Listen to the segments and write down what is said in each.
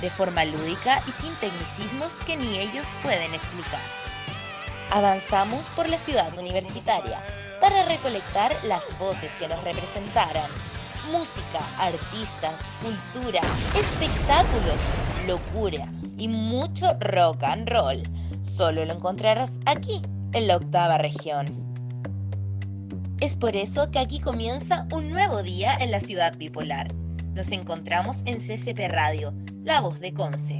de forma lúdica y sin tecnicismos que ni ellos pueden explicar. Avanzamos por la ciudad universitaria para recolectar las voces que nos representaran. Música, artistas, cultura, espectáculos, locura y mucho rock and roll Solo lo encontrarás aquí, en la octava región. Es por eso que aquí comienza un nuevo día en la ciudad bipolar. Nos encontramos en CCP Radio, la voz de Conce.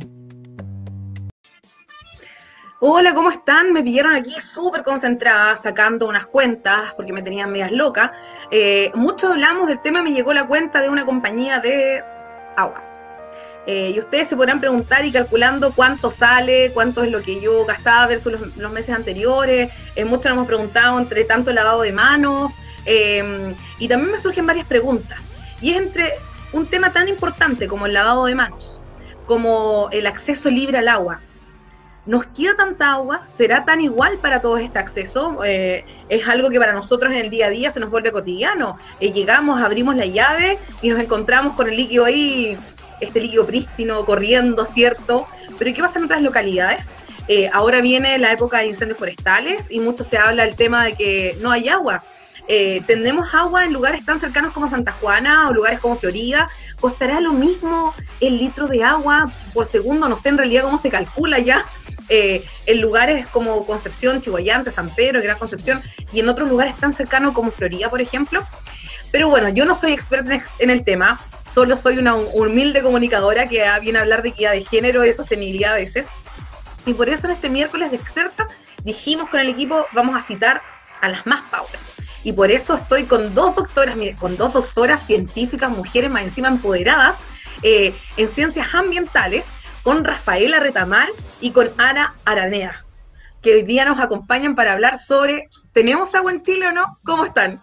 Hola, ¿cómo están? Me pillaron aquí súper concentrada, sacando unas cuentas, porque me tenían medias locas. Eh, muchos hablamos del tema, me llegó la cuenta de una compañía de agua. Eh, y ustedes se podrán preguntar y calculando cuánto sale, cuánto es lo que yo gastaba versus los, meses anteriores. Eh, muchos nos hemos preguntado entre tanto lavado de manos. Eh, y también me surgen varias preguntas. Y es entre un tema tan importante como el lavado de manos, como el acceso libre al agua. ¿Nos queda tanta agua? ¿Será tan igual para todos este acceso? es algo que para nosotros en el día a día se nos vuelve cotidiano. llegamos, abrimos la llave y nos encontramos con el líquido ahí este líquido prístino corriendo, ¿cierto? Pero ¿qué pasa en otras localidades? Eh, ahora viene la época de incendios forestales y mucho se habla del tema de que no hay agua. Eh, agua en lugares tan cercanos como Santa Juana o lugares como Florida. ¿Costará lo mismo el litro de agua por segundo? No sé en realidad cómo se calcula ya. Eh, en lugares como Concepción, Chihuayante, San Pedro, Gran Concepción y en otros lugares tan cercanos como Florida, por ejemplo. Pero bueno, yo no soy experta en el tema solo soy una humilde comunicadora que viene a hablar de equidad de género y de sostenibilidad a veces. Y por eso en este miércoles de experta dijimos con el equipo, vamos a citar a las más power. Y por eso estoy con dos doctoras, mire, con dos doctoras científicas, mujeres más encima empoderadas eh, en ciencias ambientales, con Rafaela Retamal y con Ana Aranea, que hoy día nos acompañan para hablar sobre, ¿tenemos agua en Chile o no? ¿Cómo están?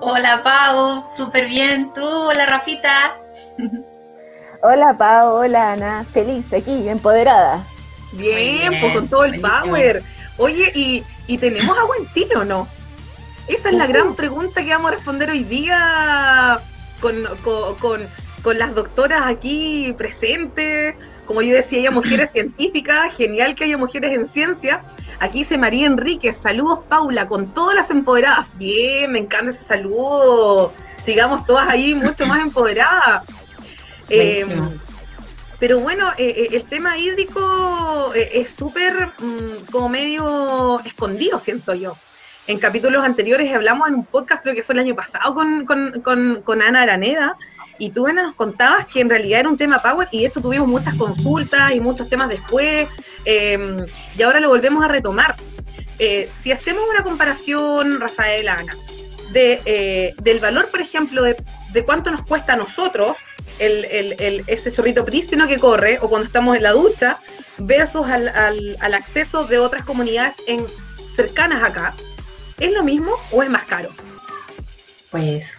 Hola Pau, súper bien. ¿Tú? Hola Rafita. Hola Pau, hola Ana. Feliz aquí, empoderada. Bien, pues con todo el power. Oye, ¿y, tenemos agua en Chile o no? Esa es la gran pregunta que vamos a responder hoy día con, con las doctoras aquí presentes. Como yo decía, hay mujeres científicas, genial que haya mujeres en ciencia. Aquí dice María Enríquez, saludos Paula, con todas las empoderadas. Bien, me encanta ese saludo. Sigamos todas ahí mucho más empoderadas. Eh, pero bueno, eh, eh, el tema hídrico es súper mm, como medio escondido, siento yo. En capítulos anteriores hablamos en un podcast, creo que fue el año pasado, con, con, con Ana Araneda, y tú, Ana, nos contabas que en realidad era un tema Power y de hecho tuvimos muchas consultas y muchos temas después em, y ahora lo volvemos a retomar. Eh, si hacemos una comparación, Rafael, Ana, de, eh, del valor, por ejemplo, de, cuánto nos cuesta a nosotros el, ese chorrito prístino que corre o cuando estamos en la ducha versus al, al acceso de otras comunidades en, cercanas acá, ¿es lo mismo o es más caro? Pues,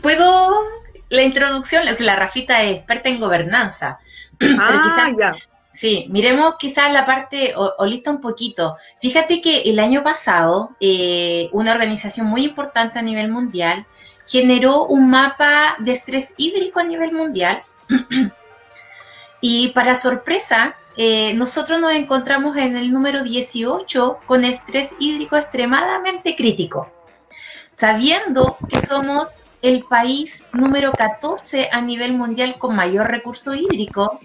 ¿puedo la introducción, la Rafita es experta en gobernanza. Ah, ya. Sí, miremos quizás la parte holista un poquito. Fíjate que el año pasado eh, una organización muy importante a nivel mundial generó un mapa de estrés hídrico a nivel mundial y para sorpresa eh, nosotros nos encontramos en el número 18 con estrés hídrico extremadamente crítico, sabiendo que somos el país número 14 a nivel mundial con mayor recurso hídrico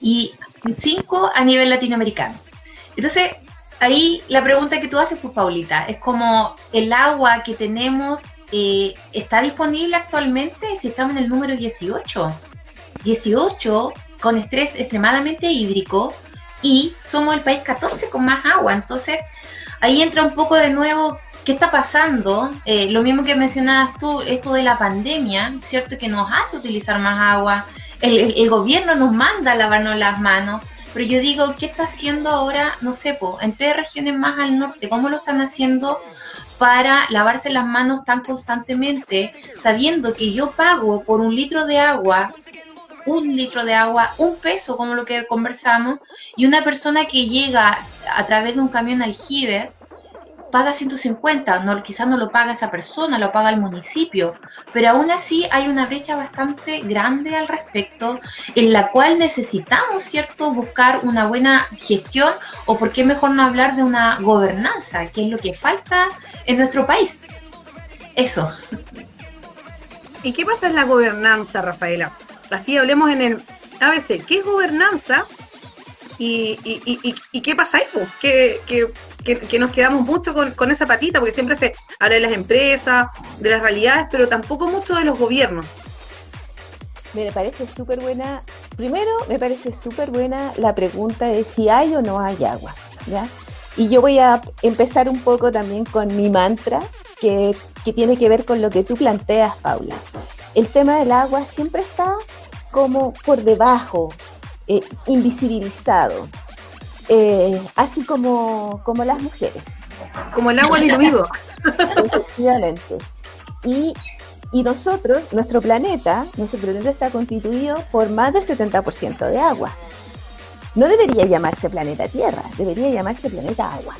y 5 a nivel latinoamericano. Entonces, ahí la pregunta que tú haces, pues Paulita, es como el agua que tenemos eh, está disponible actualmente si estamos en el número 18. 18 con estrés extremadamente hídrico y somos el país 14 con más agua. Entonces, ahí entra un poco de nuevo ¿Qué está pasando? Eh, lo mismo que mencionabas tú, esto de la pandemia, ¿cierto? Que nos hace utilizar más agua, el, gobierno nos manda a lavarnos las manos, pero yo digo, ¿qué está haciendo ahora, no sé, en tres regiones más al norte? ¿Cómo lo están haciendo para lavarse las manos tan constantemente, sabiendo que yo pago por un litro de agua un litro de agua, un peso, como lo que conversamos, y una persona que llega a través de un camión aljibe paga 150, no, quizás no lo paga esa persona, lo paga el municipio, pero aún así hay una brecha bastante grande al respecto en la cual necesitamos, ¿cierto?, buscar una buena gestión o por qué mejor no hablar de una gobernanza, que es lo que falta en nuestro país. Eso. ¿Y qué pasa en la gobernanza, Rafaela? Así hablemos en el ABC, ¿qué es gobernanza? ¿Y, y, qué pasa ahí? Que, que, nos quedamos mucho con, esa patita, porque siempre se habla de las empresas, de las realidades, pero tampoco mucho de los gobiernos. Me parece súper buena, primero me parece súper buena la pregunta de si hay o no hay agua, ¿ya? Y yo voy a empezar un poco también con mi mantra, que, que tiene que ver con lo que tú planteas, Paula. El tema del agua siempre está como por debajo, eh, invisibilizado, eh, así como, como las mujeres. Como el agua diluido. Efectivamente. Y, y nosotros, nuestro planeta, nuestro planeta está constituido por más del 70% de agua. No debería llamarse planeta Tierra, debería llamarse planeta agua.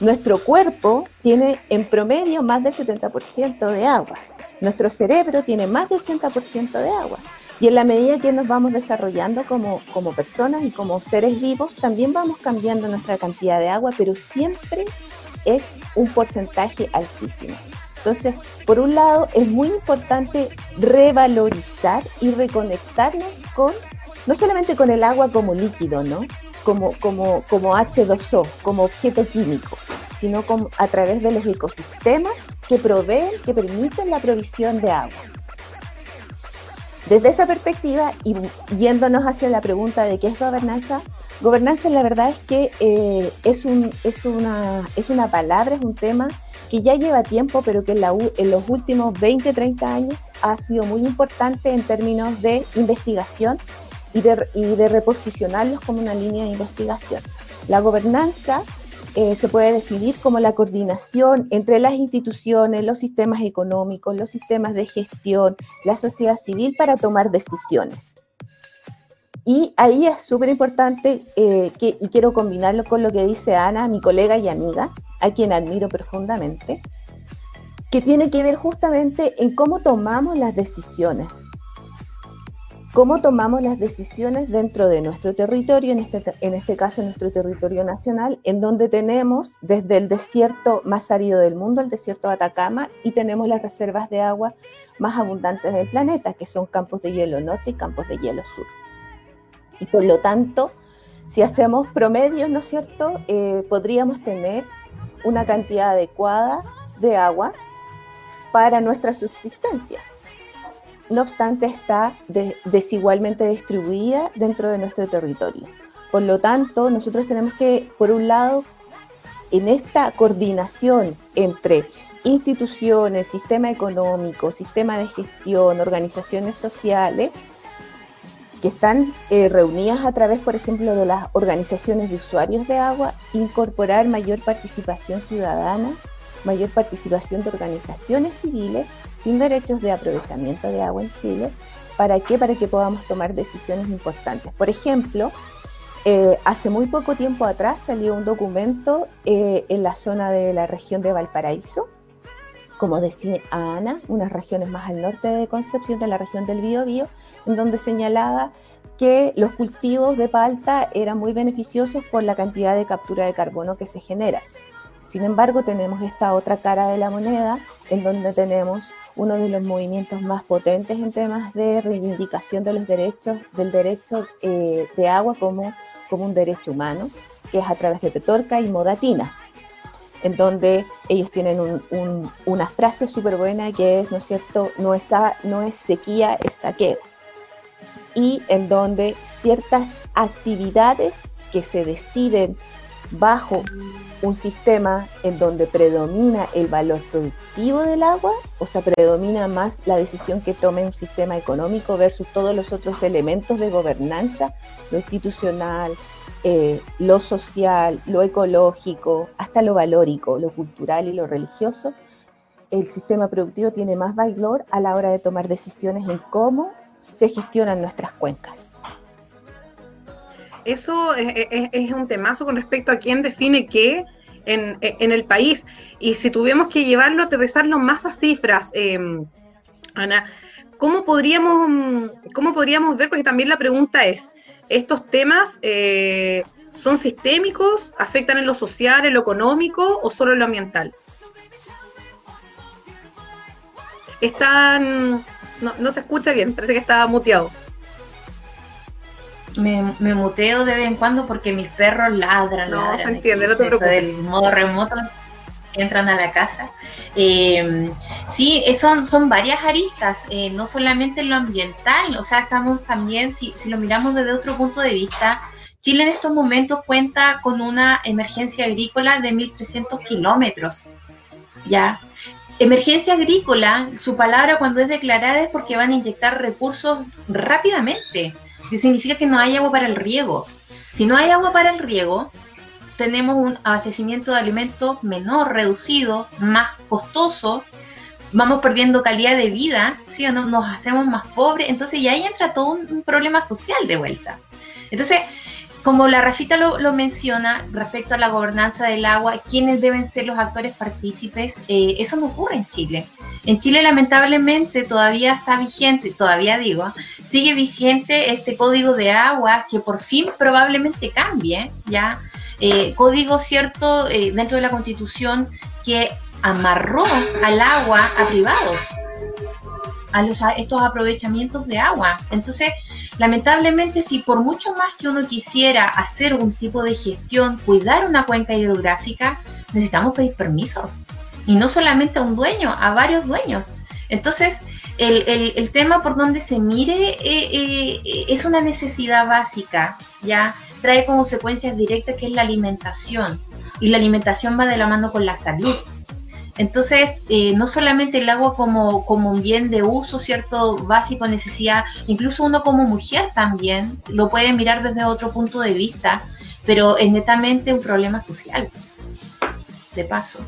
Nuestro cuerpo tiene en promedio más del 70% de agua. Nuestro cerebro tiene más del 80% de agua. Y en la medida que nos vamos desarrollando como, como personas y como seres vivos, también vamos cambiando nuestra cantidad de agua, pero siempre es un porcentaje altísimo. Entonces, por un lado, es muy importante revalorizar y reconectarnos con, no solamente con el agua como líquido, ¿no? Como, como, como H2O, como objeto químico, sino a través de los ecosistemas que proveen, que permiten la provisión de agua. Desde esa perspectiva y yéndonos hacia la pregunta de qué es gobernanza, gobernanza la verdad es que eh, es, un, es, una, es una palabra, es un tema que ya lleva tiempo, pero que en, la, en los últimos 20, 30 años ha sido muy importante en términos de investigación y de, y de reposicionarlos como una línea de investigación. La gobernanza eh, se puede definir como la coordinación entre las instituciones, los sistemas económicos, los sistemas de gestión, la sociedad civil para tomar decisiones. Y ahí es súper importante, eh, y quiero combinarlo con lo que dice Ana, mi colega y amiga, a quien admiro profundamente, que tiene que ver justamente en cómo tomamos las decisiones cómo tomamos las decisiones dentro de nuestro territorio, en este, en este caso nuestro territorio nacional, en donde tenemos desde el desierto más árido del mundo, el desierto de Atacama, y tenemos las reservas de agua más abundantes del planeta, que son campos de hielo norte y campos de hielo sur. Y por lo tanto, si hacemos promedios, ¿no es cierto?, eh, podríamos tener una cantidad adecuada de agua para nuestra subsistencia no obstante está desigualmente distribuida dentro de nuestro territorio. Por lo tanto, nosotros tenemos que, por un lado, en esta coordinación entre instituciones, sistema económico, sistema de gestión, organizaciones sociales, que están eh, reunidas a través, por ejemplo, de las organizaciones de usuarios de agua, incorporar mayor participación ciudadana, mayor participación de organizaciones civiles sin derechos de aprovechamiento de agua en Chile. ¿Para qué? Para que podamos tomar decisiones importantes. Por ejemplo, eh, hace muy poco tiempo atrás salió un documento eh, en la zona de la región de Valparaíso, como decía Ana, unas regiones más al norte de Concepción, de la región del Biobío, en donde señalaba que los cultivos de palta eran muy beneficiosos por la cantidad de captura de carbono que se genera. Sin embargo, tenemos esta otra cara de la moneda, en donde tenemos uno de los movimientos más potentes en temas de reivindicación de los derechos, del derecho eh, de agua como, como un derecho humano, que es a través de Petorca y Modatina, en donde ellos tienen una frase súper buena que es, ¿no es cierto?, no es, no es sequía, es saqueo. Y en donde ciertas actividades que se deciden bajo un sistema en donde predomina el valor productivo del agua, o sea, predomina más la decisión que tome un sistema económico versus todos los otros elementos de gobernanza, lo institucional, eh, lo social, lo ecológico, hasta lo valórico, lo cultural y lo religioso, el sistema productivo tiene más valor a la hora de tomar decisiones en cómo se gestionan nuestras cuencas. Eso es, un temazo con respecto a quién define qué en, el país. Y si tuviéramos que llevarlo, aterrizarlo más a cifras, em, Ana, ¿cómo podríamos, ¿cómo podríamos ver? Porque también la pregunta es, ¿estos temas eh, son sistémicos? ¿Afectan en lo social, en lo económico o solo en lo ambiental? Están... No, no se escucha bien, parece que está muteado. Me, me, muteo de vez en cuando porque mis perros ladran. No, ladran se entiende, no te Eso del modo remoto entran a la casa. Eh, sí, son, son varias aristas, eh, no solamente en lo ambiental, o sea, estamos también, si, si lo miramos desde otro punto de vista, Chile en estos momentos cuenta con una emergencia agrícola de 1.300 kilómetros, ¿ya? Emergencia agrícola, su palabra cuando es declarada es porque van a inyectar recursos rápidamente significa que no hay agua para el riego. Si no hay agua para el riego, tenemos un abastecimiento de alimentos menor, reducido, más costoso, vamos perdiendo calidad de vida, ¿sí no? Nos hacemos más pobres, entonces y ahí entra todo un, problema social de vuelta. Entonces, como la Rafita lo, menciona respecto a la gobernanza del agua, quiénes deben ser los actores partícipes, eh, eso no ocurre en Chile. En Chile lamentablemente todavía está vigente, todavía digo, sigue vigente este código de agua que por fin probablemente cambie, ¿ya? Eh, código cierto eh, dentro de la constitución que amarró al agua a privados, a, los, a estos aprovechamientos de agua. Entonces, lamentablemente, si por mucho más que uno quisiera hacer un tipo de gestión, cuidar una cuenca hidrográfica, necesitamos pedir permiso. Y no solamente a un dueño, a varios dueños. Entonces, el, tema por donde se mire eh, eh, es una necesidad básica, ¿ya? Trae consecuencias directas que es la alimentación. Y la alimentación va de la mano con la salud. Entonces, eh, no solamente el agua como, como un bien de uso, ¿cierto? Básico, necesidad, incluso uno como mujer también lo puede mirar desde otro punto de vista, pero es netamente un problema social, de paso.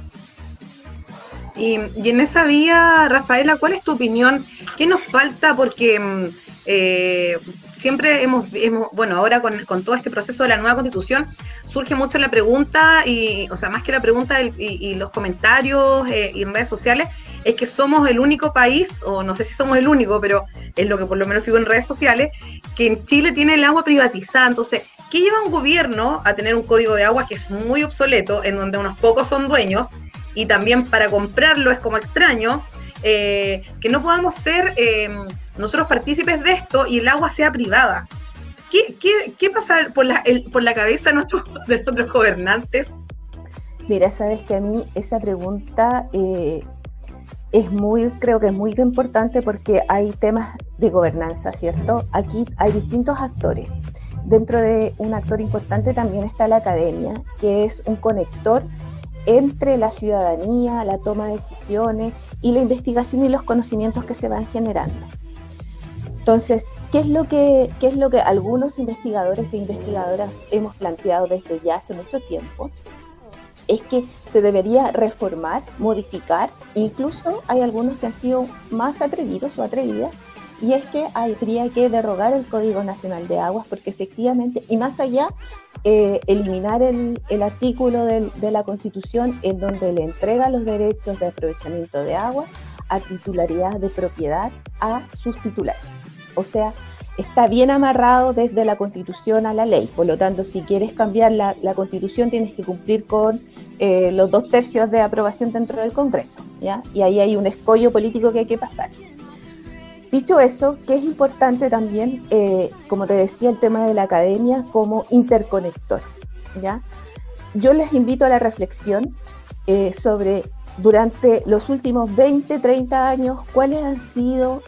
Y, en esa vía, Rafaela, ¿cuál es tu opinión? ¿Qué nos falta? Porque mm, eh, siempre hemos, bueno, ahora con, todo este proceso de la nueva constitución, surge mucho la pregunta, y, o sea, más que la pregunta y, los comentarios eh, y en redes sociales, es que somos el único país, o no sé si somos el único, pero es lo que por lo menos vivo en redes sociales, que en Chile tiene el agua privatizada. Entonces, ¿qué lleva un gobierno a tener un código de agua que es muy obsoleto, en donde unos pocos son dueños? y también para comprarlo es como extraño, eh, que no podamos ser eh, nosotros partícipes de esto y el agua sea privada. ¿Qué, qué, pasa por la, por la cabeza de nuestros gobernantes? Mira, sabes que a mí esa pregunta eh, es muy, creo que es muy importante porque hay temas de gobernanza, ¿cierto? Aquí hay distintos actores. Dentro de un actor importante también está la academia, que es un conector entre la ciudadanía, la toma de decisiones y la investigación y los conocimientos que se van generando. Entonces, ¿qué es lo que, qué es lo que algunos investigadores e investigadoras hemos planteado desde ya hace mucho tiempo? Es que se debería reformar, modificar, incluso hay algunos que han sido más atrevidos o atrevidas y es que habría que derrogar el Código Nacional de Aguas porque efectivamente, y más allá, eh, eliminar el, artículo de la Constitución en donde le entrega los derechos de aprovechamiento de agua a titularidad de propiedad a sus titulares. O sea, está bien amarrado desde la Constitución a la ley. Por lo tanto, si quieres cambiar la, Constitución, tienes que cumplir con eh, los dos tercios de aprobación dentro del Congreso. ¿ya? Y ahí hay un escollo político que hay que pasar. Dicho eso, que es importante también, eh, como te decía, el tema de la academia como interconector. ¿ya? Yo les invito a la reflexión eh, sobre durante los últimos 20, 30 años, cuáles han sido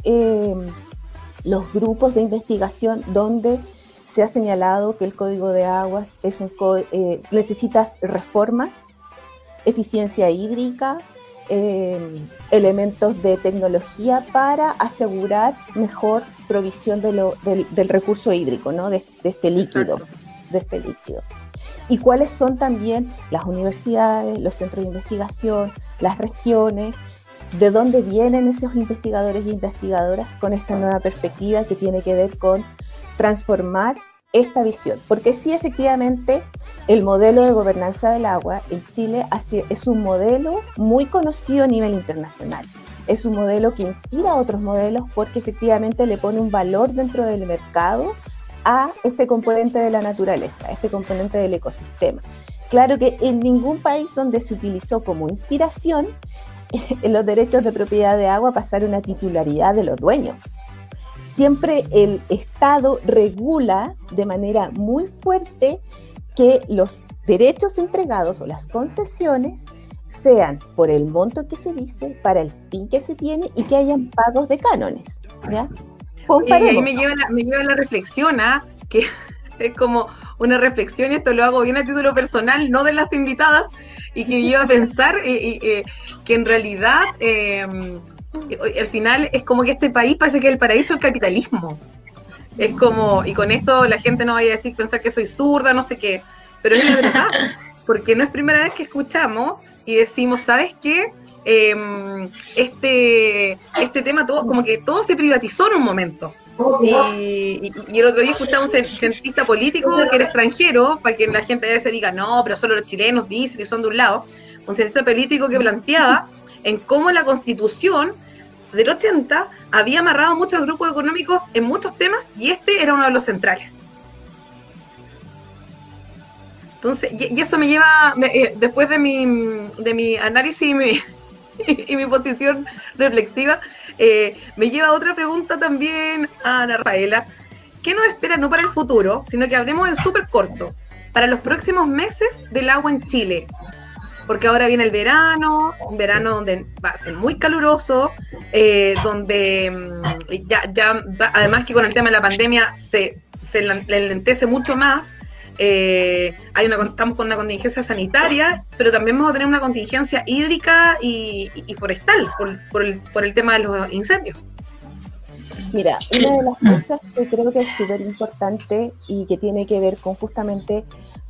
los grupos de investigación donde se ha señalado que el código de aguas es un eh, necesita reformas, eficiencia hídrica, eh, elementos de tecnología para asegurar mejor provisión de lo, del, recurso hídrico, ¿no? de, este líquido, de este líquido. Y cuáles son también las universidades, los centros de investigación, las regiones, de dónde vienen esos investigadores e investigadoras con esta nueva perspectiva que tiene que ver con transformar esta visión. Porque sí, efectivamente, el modelo de gobernanza del agua en Chile es un modelo muy conocido a nivel internacional. Es un modelo que inspira a otros modelos porque efectivamente le pone un valor dentro del mercado a este componente de la naturaleza, a este componente del ecosistema. Claro que en ningún país donde se utilizó como inspiración los derechos de propiedad de agua pasaron a titularidad de los dueños. Siempre el Estado regula de manera muy fuerte que los derechos entregados o las concesiones sean por el monto que se dice, para el fin que se tiene y que hayan pagos de cánones. ¿ya? Y ahí me lleva, la, me lleva la reflexión, ¿ah? que es como una reflexión, y esto lo hago bien a título personal, no de las invitadas, y que lleva a pensar eh, eh, que en realidad em, al final es como que este país parece que es el paraíso del capitalismo. Es como, y con esto la gente no vaya a decir pensar que soy zurda, no sé qué, pero es la verdad, porque no es primera vez que escuchamos y decimos, ¿sabes qué? Em, este, este tema, todo, como que todo se privatizó en un momento. Y, el otro día escuchaba un cientista político que era extranjero, para que la gente a veces diga, no, pero solo los chilenos dicen que son de un lado. Un cientista político que planteaba en cómo la constitución del 80 había amarrado muchos grupos económicos en muchos temas y este era uno de los centrales. Entonces, y, eso me lleva, eh, después de mi, de mi análisis y mi, y mi posición reflexiva, eh, me lleva otra pregunta también Ana Rafaela. ¿Qué nos espera no para el futuro, sino que hablemos en súper corto, para los próximos meses del agua en Chile? Porque ahora viene el verano, un verano donde va a ser muy caluroso, eh, donde mm, ya, ya, además que con el tema de la pandemia se, se lentece mucho más, eh, hay una, estamos con una contingencia sanitaria, pero también vamos a tener una contingencia hídrica y, forestal por, el, tema de los incendios. Mira, una de las cosas que creo que es súper importante y que tiene que ver con justamente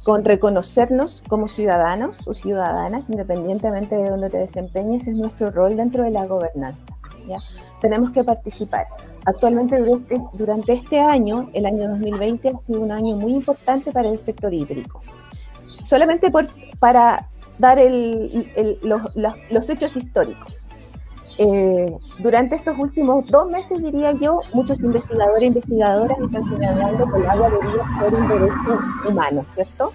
con reconocernos como ciudadanos o ciudadanas, independientemente de dónde te desempeñes, es nuestro rol dentro de la gobernanza. ¿ya? Tenemos que participar. Actualmente durante, este año, el año 2020, ha sido un año muy importante para el sector hídrico. Solamente para dar los, hechos históricos. Eh, durante estos últimos dos meses, diría yo, muchos investigadores e investigadoras están señalando que el agua debería ser un derecho humano, ¿cierto?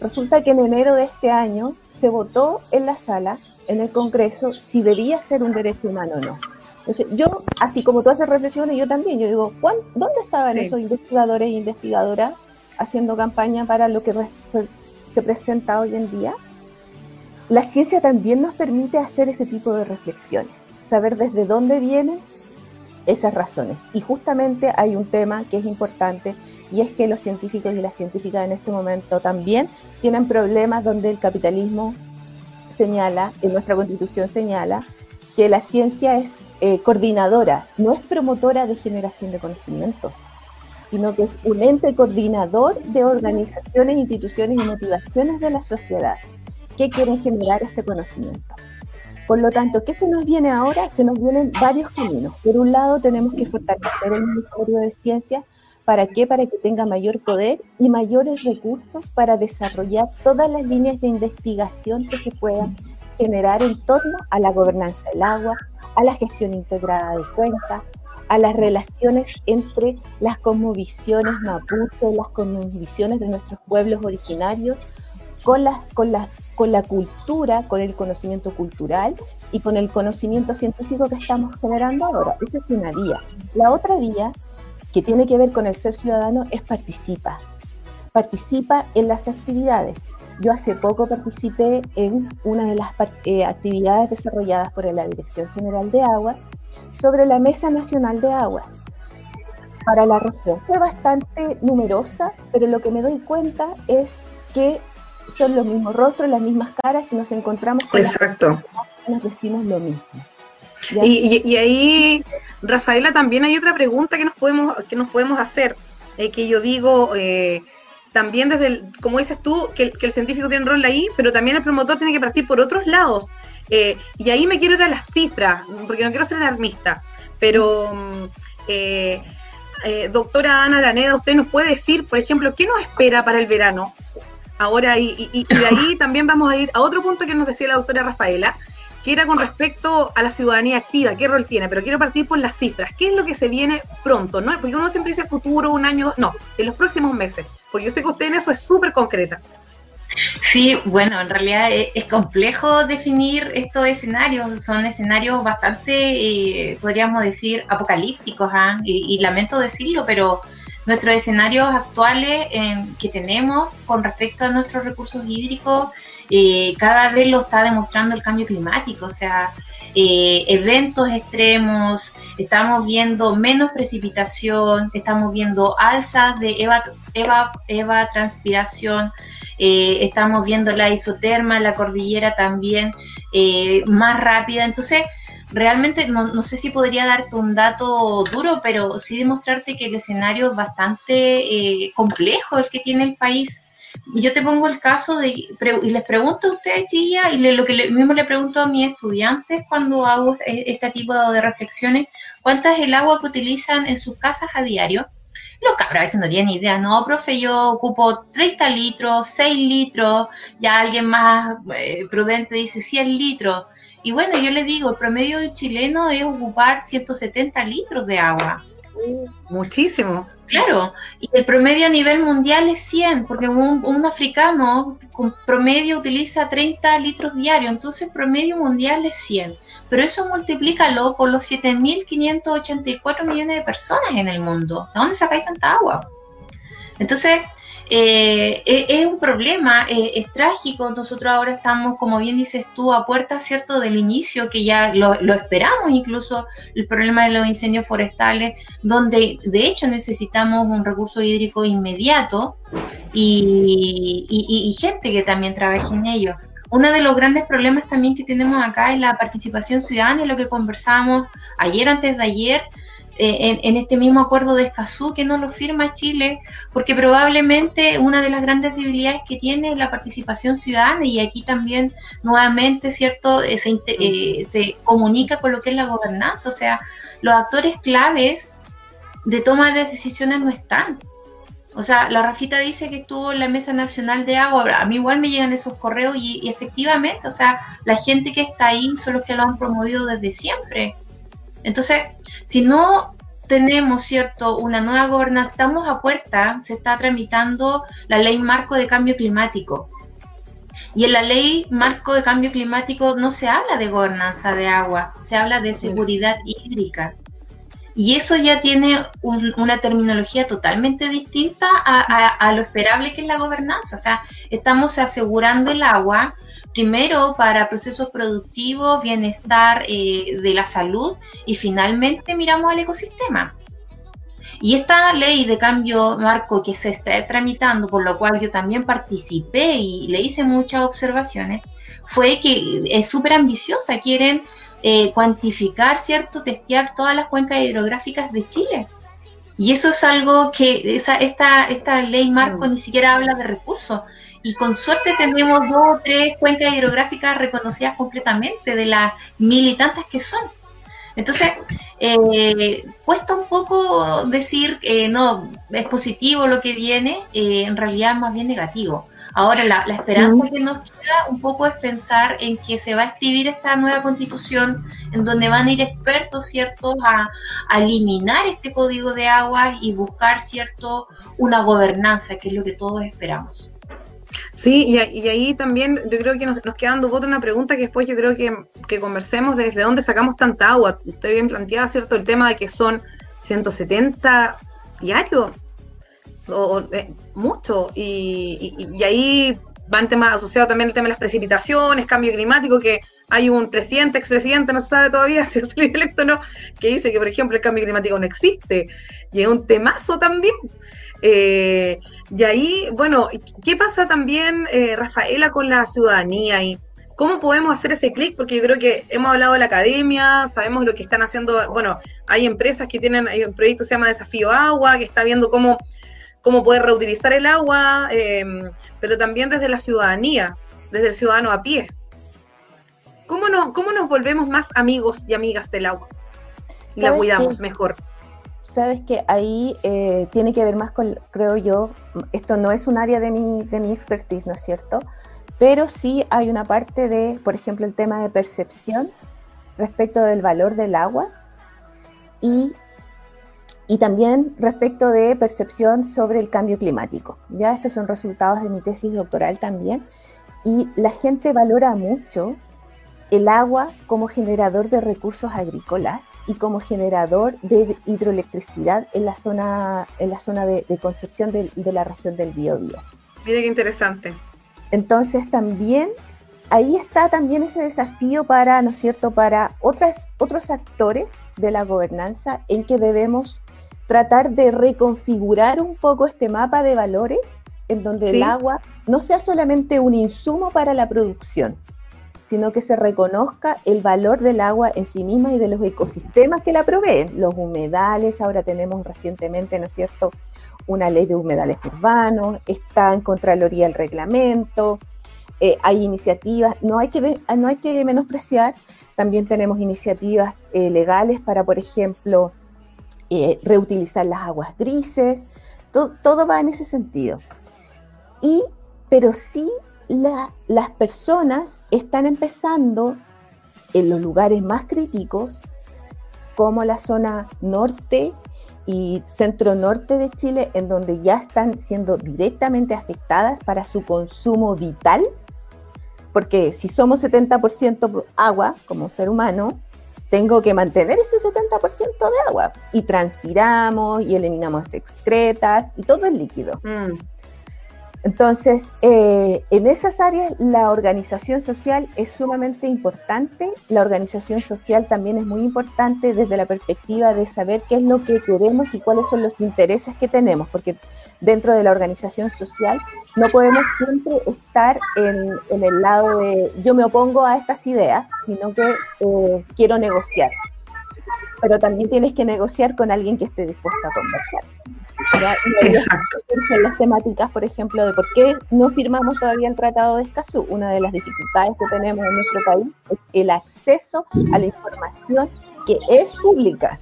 Resulta que en enero de este año se votó en la sala, en el Congreso, si debía ser un derecho humano o no yo, así como tú haces reflexiones, yo también, yo digo, ¿dónde estaban esos investigadores e investigadoras haciendo campaña para lo que se presenta hoy en día? La ciencia también nos permite hacer ese tipo de reflexiones, saber desde dónde vienen esas razones. Y justamente hay un tema que es importante y es que los científicos y las científicas en este momento también tienen problemas donde el capitalismo señala, en nuestra constitución señala, que la ciencia es eh, coordinadora, no es promotora de generación de conocimientos, sino que es un ente coordinador de organizaciones, instituciones y motivaciones de la sociedad que quieren generar este conocimiento. Por lo tanto, ¿qué se nos viene ahora? Se nos vienen varios caminos. Por un lado, tenemos que fortalecer el Ministerio de Ciencia. ¿Para qué? Para que tenga mayor poder y mayores recursos para desarrollar todas las líneas de investigación que se puedan generar en torno a la gobernanza del agua, a la gestión integrada de cuentas, a las relaciones entre las cosmovisiones mapuche, las cosmovisiones de nuestros pueblos originarios, con la, con, la, con la cultura, con el conocimiento cultural y con el conocimiento científico que estamos generando ahora. Esa es una vía. La otra vía, que tiene que ver con el ser ciudadano, es participa. Participa en las actividades. Yo hace poco participé en una de las eh, actividades desarrolladas por la Dirección General de Agua sobre la Mesa Nacional de Aguas. para la región. Fue bastante numerosa, pero lo que me doy cuenta es que son los mismos rostros, las mismas caras y nos encontramos con Exacto. nos decimos lo mismo. Y, ahí, Rafaela, también hay otra pregunta que nos podemos, que nos podemos hacer, eh, que yo digo, eh, también desde, el, como dices tú, que, el científico tiene un rol ahí, pero también el promotor tiene que partir por otros lados. Eh, y ahí me quiero ir a las cifras, porque no quiero ser alarmista, pero mm, doctora Ana Araneda, usted nos puede decir, por ejemplo, ¿qué nos espera para el verano? Ahora, y, y, de ahí también vamos a ir a otro punto que nos decía la doctora Rafaela, que era con respecto a la ciudadanía activa, qué rol tiene, pero quiero partir por las cifras. ¿Qué es lo que se viene pronto? ¿no? Porque uno siempre dice futuro, un año, no, en los próximos meses, porque yo sé que usted en eso es súper concreta. Sí, bueno, en realidad es, complejo definir estos escenarios, son escenarios bastante, eh, podríamos decir, apocalípticos, ¿ah? y, lamento decirlo, pero nuestros escenarios actuales que tenemos con respecto a nuestros recursos hídricos eh, cada vez lo está demostrando el cambio climático, o sea, eh, eventos extremos, estamos viendo menos precipitación, estamos viendo alzas de eva, eva, transpiración, eh, estamos viendo la isoterma, la cordillera también más rápida, entonces realmente no, sé si podría darte un dato duro, pero sí demostrarte que el escenario es bastante eh, complejo el que tiene el país. Yo te pongo el caso de, y les pregunto a ustedes, chilla, y lo que mismo le pregunto a mis estudiantes cuando hago e, este tipo de reflexiones, ¿cuánta es el agua que utilizan en sus casas a diario? Los cabros a veces no tienen idea, no, profe, yo ocupo 30 litros, 6 litros, ya alguien más eh, prudente dice 100 litros. Y bueno, yo le digo, el promedio del chileno es ocupar 170 litros de agua. Muchísimo. Claro, y el promedio a nivel mundial es 100, porque un, africano con promedio utiliza 30 litros diarios, entonces el promedio mundial es 100. Pero eso multiplícalo por los 7.584 millones de personas en el mundo. ¿De dónde sacáis tanta agua? Entonces, eh, es, un problema, eh, es trágico. Nosotros ahora estamos, como bien dices tú, a puerta, ¿cierto?, del inicio, que ya lo, esperamos, incluso el problema de los incendios forestales, donde de hecho necesitamos un recurso hídrico inmediato y, gente que también trabaje en ello. Uno de los grandes problemas también que tenemos acá es la participación ciudadana, lo que conversamos ayer, antes de ayer, eh, en, este mismo acuerdo de Escazú que no lo firma Chile, porque probablemente una de las grandes debilidades que tiene es la participación ciudadana y aquí también nuevamente, ¿cierto?, eh, se, eh, se comunica con lo que es la gobernanza, o sea, los actores claves de toma de decisiones no están. O sea, la Rafita dice que estuvo en la Mesa Nacional de Agua. A mí igual me llegan esos correos y, y, efectivamente, o sea, la gente que está ahí son los que lo han promovido desde siempre. Entonces, si no tenemos, ¿cierto?, una nueva gobernanza, estamos a puerta, se está tramitando la ley marco de cambio climático. Y en la ley marco de cambio climático no se habla de gobernanza de agua, se habla de seguridad hídrica. Y eso ya tiene una terminología totalmente distinta a, lo esperable que es la gobernanza. O sea, estamos asegurando el agua, primero para procesos productivos, bienestar eh, de la salud y finalmente miramos al ecosistema. Y esta ley de cambio marco que se está tramitando, por lo cual yo también participé y le hice muchas observaciones, fue que es súper ambiciosa, quieren eh, cuantificar, ¿cierto? Testear todas las cuencas hidrográficas de Chile. Y eso es algo que esa, esta, esta ley marco mm. ni siquiera habla de recursos, y con suerte tenemos dos o tres cuencas hidrográficas reconocidas completamente de las mil y tantas que son. Entonces, eh, cuesta un poco decir, eh, no, es positivo lo que viene, eh, en realidad es más bien negativo. Ahora, la, esperanza que nos queda un poco es pensar en que se va a escribir esta nueva constitución en donde van a ir expertos, ¿cierto?, a, a eliminar este código de agua y buscar, ¿cierto?, una gobernanza, que es lo que todos esperamos. Sí, y, ahí también yo creo que nos, nos queda dando una pregunta que después yo creo que, conversemos desde dónde sacamos tanta agua. Usted bien planteaba, ¿cierto? El tema de que son 170 diarios, o, eh, mucho, y, y, ahí van temas asociados también el tema de las precipitaciones, cambio climático, que hay un presidente, expresidente, no se sabe todavía si es electo o no, que dice que, por ejemplo, el cambio climático no existe. Y es un temazo también. Eh, y ahí, bueno, ¿qué pasa también, eh, Rafaela, con la ciudadanía? y ¿Cómo podemos hacer ese clic? Porque yo creo que hemos hablado de la academia, sabemos lo que están haciendo, bueno, hay empresas que tienen, un proyecto que se llama Desafío Agua, que está viendo cómo, cómo poder reutilizar el agua, em, pero también desde la ciudadanía, desde el ciudadano a pie. ¿Cómo, no, cómo nos volvemos más amigos y amigas del agua? Y la cuidamos mejor sabes que ahí eh, tiene que ver más con, creo yo, esto no es un área de mi, de mi expertise, ¿no es cierto? Pero sí hay una parte de, por ejemplo, el tema de percepción respecto del valor del agua y, y también respecto de percepción sobre el cambio climático. Ya estos son resultados de mi tesis doctoral también. Y la gente valora mucho el agua como generador de recursos agrícolas y como generador de hidroelectricidad en la zona, en la zona de, Concepción de, la región del Biobío. Mire qué interesante. Entonces también ahí está también ese desafío para, ¿no es cierto?, para otras, otros actores de la gobernanza en que debemos tratar de reconfigurar un poco este mapa de valores en donde el agua no sea solamente un insumo para la producción, sino que se reconozca el valor del agua en sí misma y de los ecosistemas que la proveen, los humedales, ahora tenemos recientemente, ¿no es cierto?, una ley de humedales urbanos, está en Contraloría el reglamento, eh, hay iniciativas, no hay, que no hay que menospreciar, también tenemos iniciativas eh, legales para, por ejemplo, eh, reutilizar las aguas grises, todo, todo va en ese sentido. Y, pero sí las personas están empezando en los lugares más críticos, como la zona norte y centro norte de Chile, en donde ya están siendo directamente afectadas para su consumo vital, porque si somos 70% agua como ser humano, tengo que mantener ese 70% de agua y transpiramos y eliminamos excretas y todo es líquido. Mm. Entonces, eh, en esas áreas la organización social es sumamente importante. La organización social también es muy importante desde la perspectiva de saber qué es lo que queremos y cuáles son los intereses que tenemos, porque dentro de la organización social no podemos siempre estar en, el lado de yo me opongo a estas ideas, sino que eh, quiero negociar. Pero también tienes que negociar con alguien que esté dispuesto a conversar. Exacto. Las temáticas, por ejemplo, de por qué no firmamos todavía el Tratado de Escazú. Una de las dificultades que tenemos en nuestro país es el acceso a la información que es pública.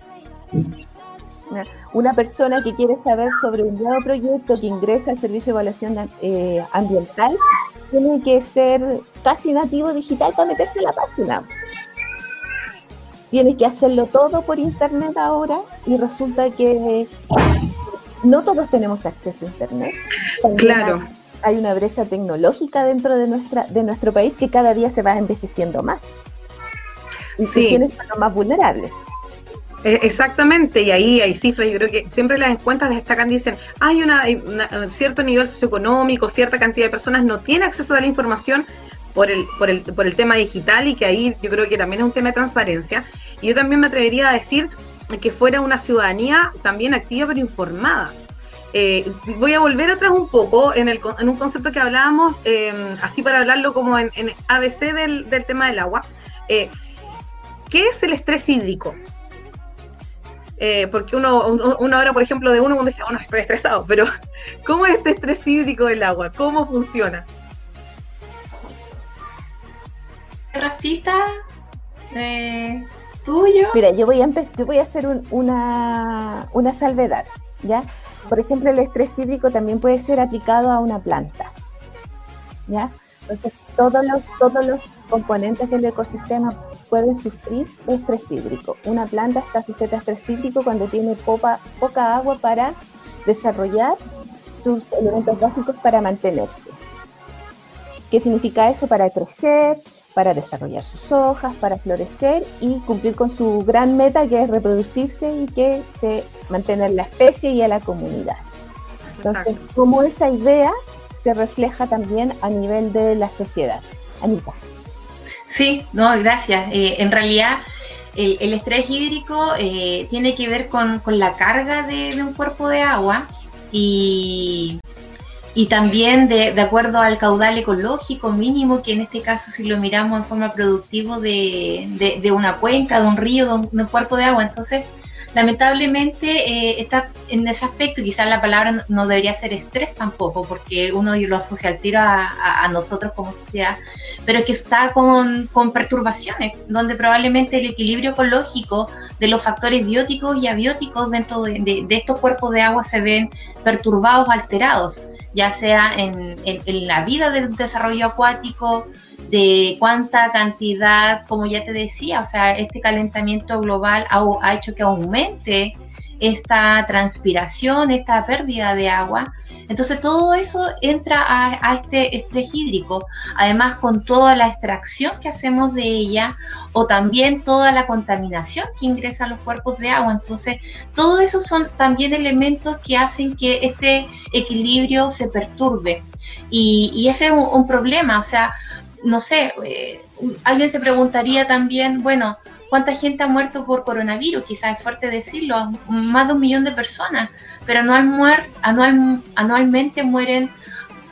Una persona que quiere saber sobre un nuevo proyecto que ingresa al Servicio de Evaluación eh, Ambiental tiene que ser casi nativo digital para meterse en la página tiene que hacerlo todo por internet ahora y resulta que no todos tenemos acceso a Internet. claro. Hay, una brecha tecnológica dentro de, nuestra, de nuestro país que cada día se va envejeciendo más. Y sí. quienes son los más vulnerables. E, exactamente, y ahí hay cifras, yo creo que siempre las cuentas destacan, dicen, hay una, un cierto nivel socioeconómico, cierta cantidad de personas no tiene acceso a la información por el, por, el, por el tema digital y que ahí yo creo que también es un tema de transparencia. Y yo también me atrevería a decir que fuera una ciudadanía también activa pero informada. Eh, voy a volver atrás un poco en, el, en un concepto que hablábamos, em, así para hablarlo como en, ABC del, tema del agua. Eh, ¿Qué es el estrés hídrico? Eh, porque uno, uno, ahora, por ejemplo, de uno, uno dice, oh, no, estoy estresado, pero ¿cómo es este estrés hídrico del agua? ¿Cómo funciona? Rafita, tuyo. Mira, yo voy a, yo voy a hacer una, una salvedad, ¿ya? Por ejemplo, el estrés hídrico también puede ser aplicado a una planta, ¿ya? Entonces, todos los, todos los componentes del ecosistema pueden sufrir estrés hídrico. Una planta está sujeta a estrés hídrico cuando tiene poca agua para desarrollar sus elementos básicos para mantenerse. ¿Qué significa eso? Para crecer, para desarrollar sus hojas, para florecer y cumplir con su gran meta que es reproducirse y que se mantener la especie y a la comunidad. Entonces, como esa idea se refleja también a nivel de la sociedad. Anita. Sí, no, gracias. Eh, en realidad, el, estrés hídrico eh, tiene que ver con, la carga de, un cuerpo de agua y, y también de, acuerdo al caudal ecológico mínimo, que en este caso si lo miramos en forma productiva de, de una cuenca, de un río, de un, cuerpo de agua. Entonces, lamentablemente eh, está en ese aspecto, quizás la palabra no debería ser estrés tampoco, porque uno lo asocia al tiro a, nosotros como sociedad, pero que está con, perturbaciones, donde probablemente el equilibrio ecológico de los factores bióticos y abióticos dentro de, estos cuerpos de agua se ven perturbados, alterados, ya sea en la vida del desarrollo acuático, de cuánta cantidad, como ya te decía, o sea, este calentamiento global ha, hecho que aumente esta transpiración, esta pérdida de agua. Entonces todo eso entra a, este estrés hídrico, además con toda la extracción que hacemos de ella o también toda la contaminación que ingresa a los cuerpos de agua. Entonces todo eso son también elementos que hacen que este equilibrio se perturbe. Y, ese es un problema, o sea, no sé, eh, alguien se preguntaría también, bueno, ¿cuánta gente ha muerto por coronavirus? Quizás es fuerte decirlo, más de un millón de personas, pero anual anual, anualmente mueren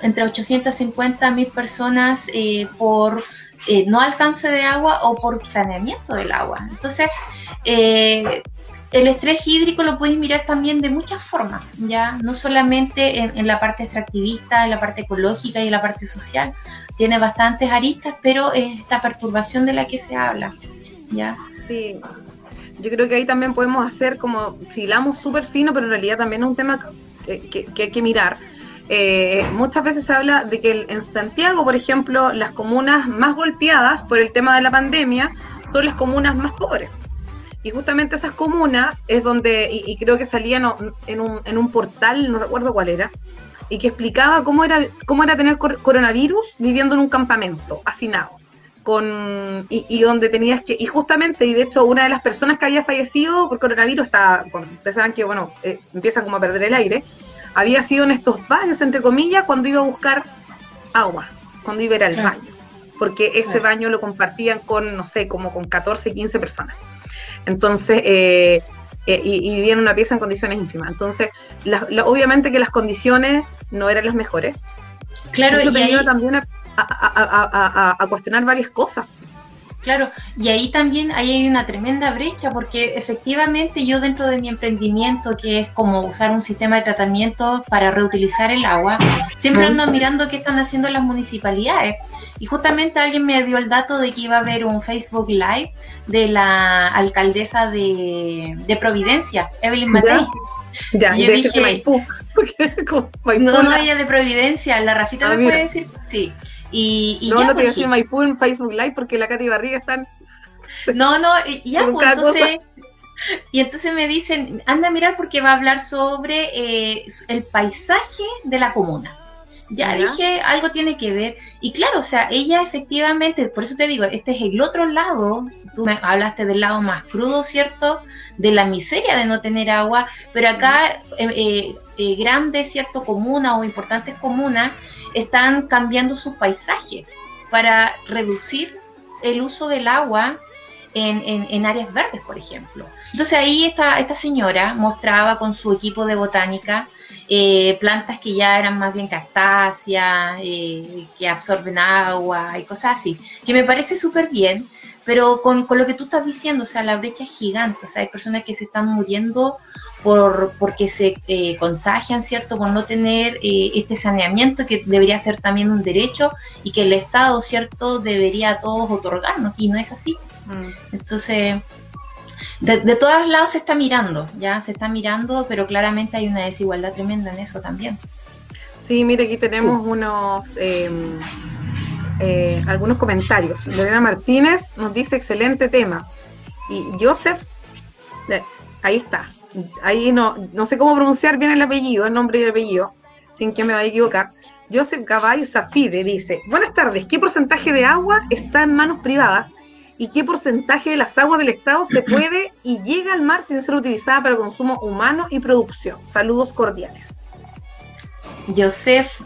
entre 850 mil personas eh, por eh, no alcance de agua o por saneamiento del agua. Entonces, el estrés hídrico lo puedes mirar también de muchas formas, ya no solamente en, la parte extractivista, en la parte ecológica y en la parte social. Tiene bastantes aristas, pero es esta perturbación de la que se habla, ya. Sí. Yo creo que ahí también podemos hacer como, si hilamos súper fino, pero en realidad también es un tema que, hay que mirar. Eh, muchas veces se habla de que en Santiago, por ejemplo, las comunas más golpeadas por el tema de la pandemia son las comunas más pobres. Y justamente esas comunas es donde, y, creo que salían en un, portal, no recuerdo cuál era, y que explicaba cómo era, cómo era tener coronavirus viviendo en un campamento, hacinado. Con, y, donde tenías que, y justamente, y de hecho una de las personas que había fallecido por coronavirus, está, ustedes saben que, bueno, eh, empiezan como a perder el aire, había sido en estos baños, entre comillas, cuando iba a buscar agua, cuando iba a ir al baño, porque ese baño lo compartían con, no sé, como con 14, 15 personas. Entonces, eh, eh, y, y, una pieza en condiciones ínfimas. Entonces, obviamente que las condiciones no eran las mejores. Claro, y ahí... también a, cuestionar varias cosas. Claro, y ahí también ahí hay una tremenda brecha porque efectivamente yo dentro de mi emprendimiento, que es como usar un sistema de tratamiento para reutilizar el agua, siempre ando mirando qué están haciendo las municipalidades. Y justamente alguien me dio el dato de que iba a haber un Facebook Live de la alcaldesa de, Providencia, Evelyn Matei. Ya, y yo dije, Maipú. no, no, ella de Providencia, la Rafita ah, me puede decir, sí. Y, y no, no te voy a decir Maipú en Facebook Live porque la Katy Barriga están... No, no, y ya, pues entonces... Y entonces me dicen, anda a mirar porque va a hablar sobre eh, el paisaje de la comuna. Ya dije, algo tiene que ver. Y claro, o sea, ella efectivamente, por eso te digo, este es el otro lado. Tú me hablaste del lado más crudo, ¿cierto? De la miseria de no tener agua, pero acá eh, eh, eh, grandes, ¿cierto? Comunas o importantes comunas están cambiando su paisaje para reducir el uso del agua en, en, áreas verdes, por ejemplo. Entonces ahí esta, esta señora mostraba con su equipo de botánica eh, plantas que ya eran más bien cactáceas, eh, que absorben agua y cosas así, que me parece súper bien, pero con, lo que tú estás diciendo, o sea, la brecha es gigante, o sea, hay personas que se están muriendo por porque se eh, contagian, ¿cierto? Por no tener este saneamiento que debería ser también un derecho y que el Estado, ¿cierto? Debería a todos otorgarnos y no es así. Mm. Entonces, de, todos lados se está mirando, ya se está mirando, pero claramente hay una desigualdad tremenda en eso también. Sí, mire, aquí tenemos unos em, eh, algunos comentarios. Lorena Martínez nos dice excelente tema. Y Joseph, ahí está. Ahí no, no sé cómo pronunciar bien el apellido, el nombre y el apellido, sin que me vaya a equivocar. Joseph Gabay Zafide dice, buenas tardes, ¿qué porcentaje de agua está en manos privadas y qué porcentaje de las aguas del Estado se puede y llega al mar sin ser utilizada para consumo humano y producción. Saludos cordiales. Joseph,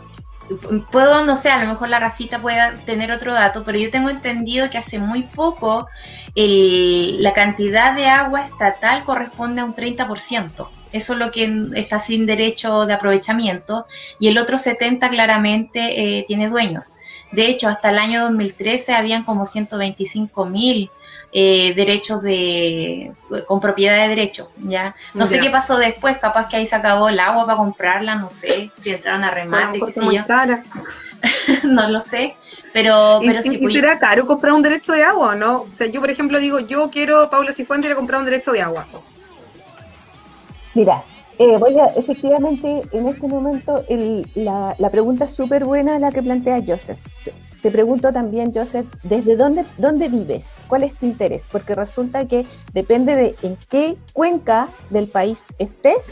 puedo, no sé, a lo mejor la Rafita pueda tener otro dato, pero yo tengo entendido que hace muy poco la cantidad de agua estatal corresponde a un 30%. Eso es lo que está sin derecho de aprovechamiento y el otro 70 claramente eh, tiene dueños. De hecho, hasta el año 2013 habían como 125 mil eh, derechos de con propiedad de derecho, ¿ya? No sé qué pasó después, capaz que ahí se acabó el agua para comprarla, no sé, si entraron a remate, qué sé yo. no lo sé, pero, pero sí. ¿Y pues, será caro comprar un derecho de agua, no? O sea, yo, por ejemplo, digo, yo quiero, Paula Cifuentes, a comprar un derecho de agua. Mira, eh, voy a, efectivamente, en este momento, la, la pregunta es súper buena la que plantea Joseph. Te pregunto también, Joseph, ¿desde dónde, dónde vives? ¿Cuál es tu interés? Porque resulta que depende de en qué cuenca del país estés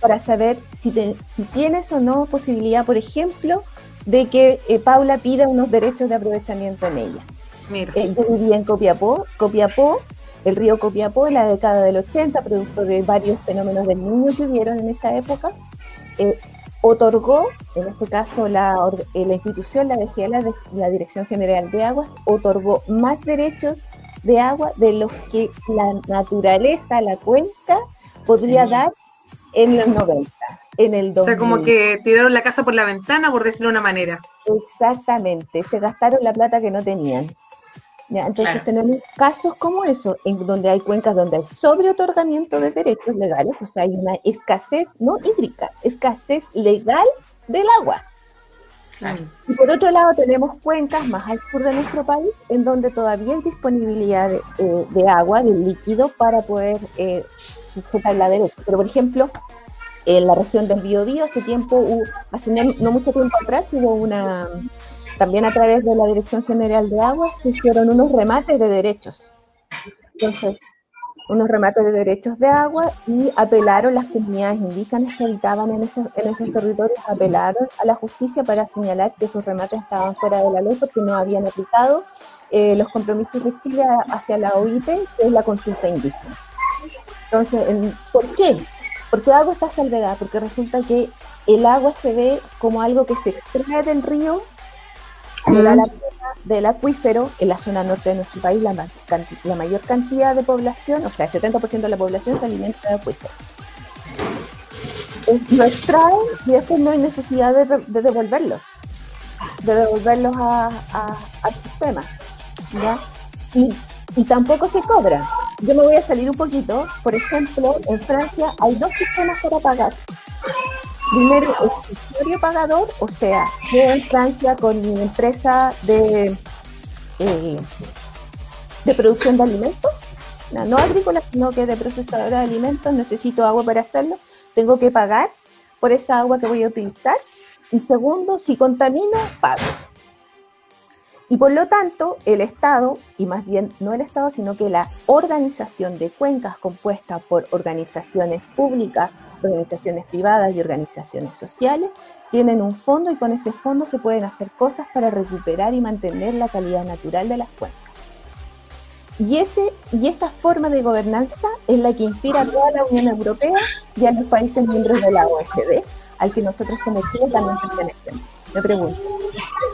para saber si, si tienes o no posibilidad, por ejemplo, de que eh, Paula pida unos derechos de aprovechamiento en ella. Mira. Eh, yo vivía en Copiapó, Copiapó, el río Copiapó en la década del 80, producto de varios fenómenos del niño que hubieron en esa época. Eh, otorgó, en este caso la, eh, la institución, la DGA, la, Dirección General de Aguas, otorgó más derechos de agua de los que la naturaleza, la cuenca, podría dar en los 90, en el 2000. O sea, como que tiraron la casa por la ventana, por decirlo de una manera. Exactamente, se gastaron la plata que no tenían. Entonces tenemos casos como eso, en donde hay cuencas donde hay sobreotorgamiento de derechos legales, o sea, hay una escasez, no hídrica, escasez legal del agua. Y por otro lado tenemos cuencas más al sur de nuestro país, en donde todavía hay disponibilidad de, eh, agua, de líquido, para poder eh, sujetar la derecha. Pero por ejemplo, en la región del Biobío, hace tiempo, hace no mucho tiempo atrás, hubo una también a través de la Dirección General de Aguas se hicieron unos remates de derechos. Entonces, unos remates de derechos de agua y apelaron las comunidades indígenas que habitaban en esos, en esos territorios, apelaron a la justicia para señalar que esos remates estaban fuera de la ley porque no habían aplicado eh, los compromisos de Chile hacia la OIT, que es la consulta indígena. Entonces, ¿por qué? ¿Por qué hago esta salvedad? Porque resulta que el agua se ve como algo que se extrae del río del acuífero en la zona norte de nuestro país, la, la mayor cantidad de población, o sea, el 70% de la población se alimenta de acuíferos. Lo extraen y después no hay necesidad de, devolverlos, de devolverlos al sistema. Y, y tampoco se cobra. Yo me voy a salir un poquito. Por ejemplo, en Francia hay dos sistemas para pagar. Primero, es usuario pagador, o sea, yo en Francia con mi empresa de, eh, de producción de alimentos, no, agrícola, sino que de procesadora de alimentos, necesito agua para hacerlo, tengo que pagar por esa agua que voy a utilizar. Y segundo, si contamino, pago. Y por lo tanto, el Estado, y más bien no el Estado, sino que la organización de cuencas compuesta por organizaciones públicas, organizaciones privadas y organizaciones sociales tienen un fondo y con ese fondo se pueden hacer cosas para recuperar y mantener la calidad natural de las cuencas. Y, ese, y esa forma de gobernanza es la que inspira a toda la Unión Europea y a los países miembros de la OECD, al que nosotros como Chile también pertenecemos. Me pregunto,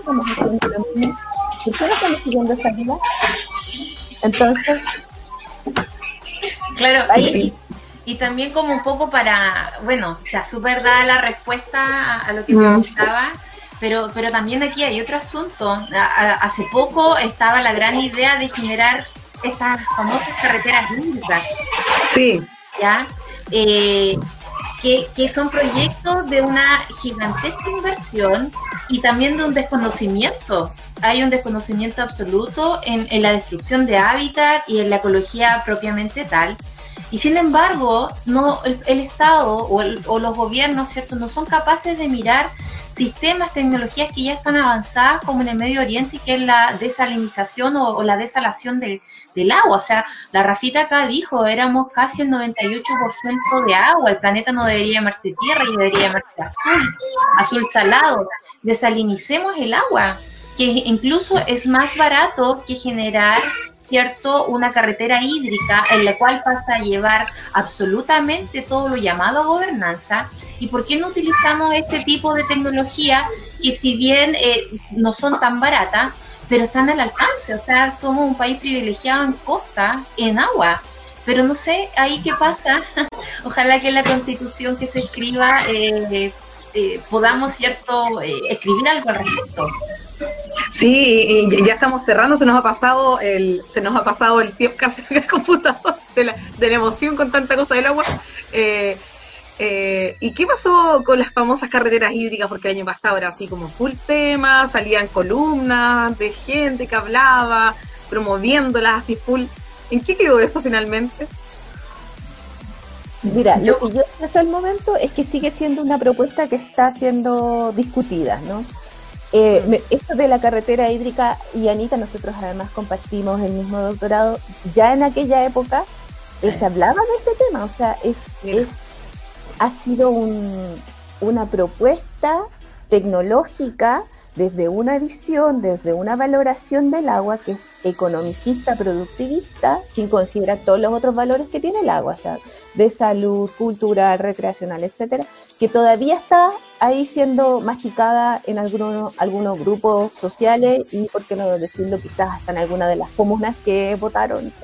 ¿estamos haciendo lo mismo? ¿Por qué no estamos siguiendo esta vida? Entonces... Claro, ahí, y también como un poco para, bueno, está súper dada la respuesta a, lo que me preguntaba, pero, pero también aquí hay otro asunto. hace poco estaba la gran idea de generar estas famosas carreteras hídricas. Sí. ¿Ya? Eh, que, que, son proyectos de una gigantesca inversión y también de un desconocimiento. Hay un desconocimiento absoluto en, en la destrucción de hábitat y en la ecología propiamente tal. Y sin embargo, no, el, Estado o, los gobiernos, ¿cierto?, no son capaces de mirar sistemas, tecnologías que ya están avanzadas, como en el Medio Oriente, que es la desalinización o, la desalación del, agua. O sea, la Rafita acá dijo, éramos casi el 98% de agua, el planeta no debería llamarse tierra y debería llamarse azul, azul salado. Desalinicemos el agua, que incluso es más barato que generar ¿cierto? Una carretera hídrica en la cual pasa a llevar absolutamente todo lo llamado gobernanza ¿Y por qué no utilizamos este tipo de tecnología que si bien eh, no son tan baratas, pero están al alcance? O sea, somos un país privilegiado en costa, en agua. Pero no sé, ahí qué pasa. Ojalá que la constitución que se escriba eh, eh, podamos, ¿cierto?, escribir algo al respecto. Sí, y ya estamos cerrando, se nos ha pasado el, se nos ha pasado el tiempo casi en el computador de la, de la emoción con tanta cosa del agua. Eh, eh, ¿Y qué pasó con las famosas carreteras hídricas? Porque el año pasado era así como full tema, salían columnas de gente que hablaba, promoviéndolas así full. ¿En qué quedó eso finalmente? Mira, yo, lo que yo hasta el momento es que sigue siendo una propuesta que está siendo discutida, ¿no? Eh, esto de la carretera hídrica y Anita, nosotros además compartimos el mismo doctorado, ya en aquella época eh, se hablaba de este tema, o sea, es, es ha sido un, una propuesta tecnológica desde una visión, desde una valoración del agua que es economicista, productivista, sin considerar todos los otros valores que tiene el agua, o sea, de salud, cultural, recreacional, etcétera, que todavía está ahí siendo masticada en algunos, algunos grupos sociales y, por qué no decirlo, quizás hasta en alguna de las comunas que votaron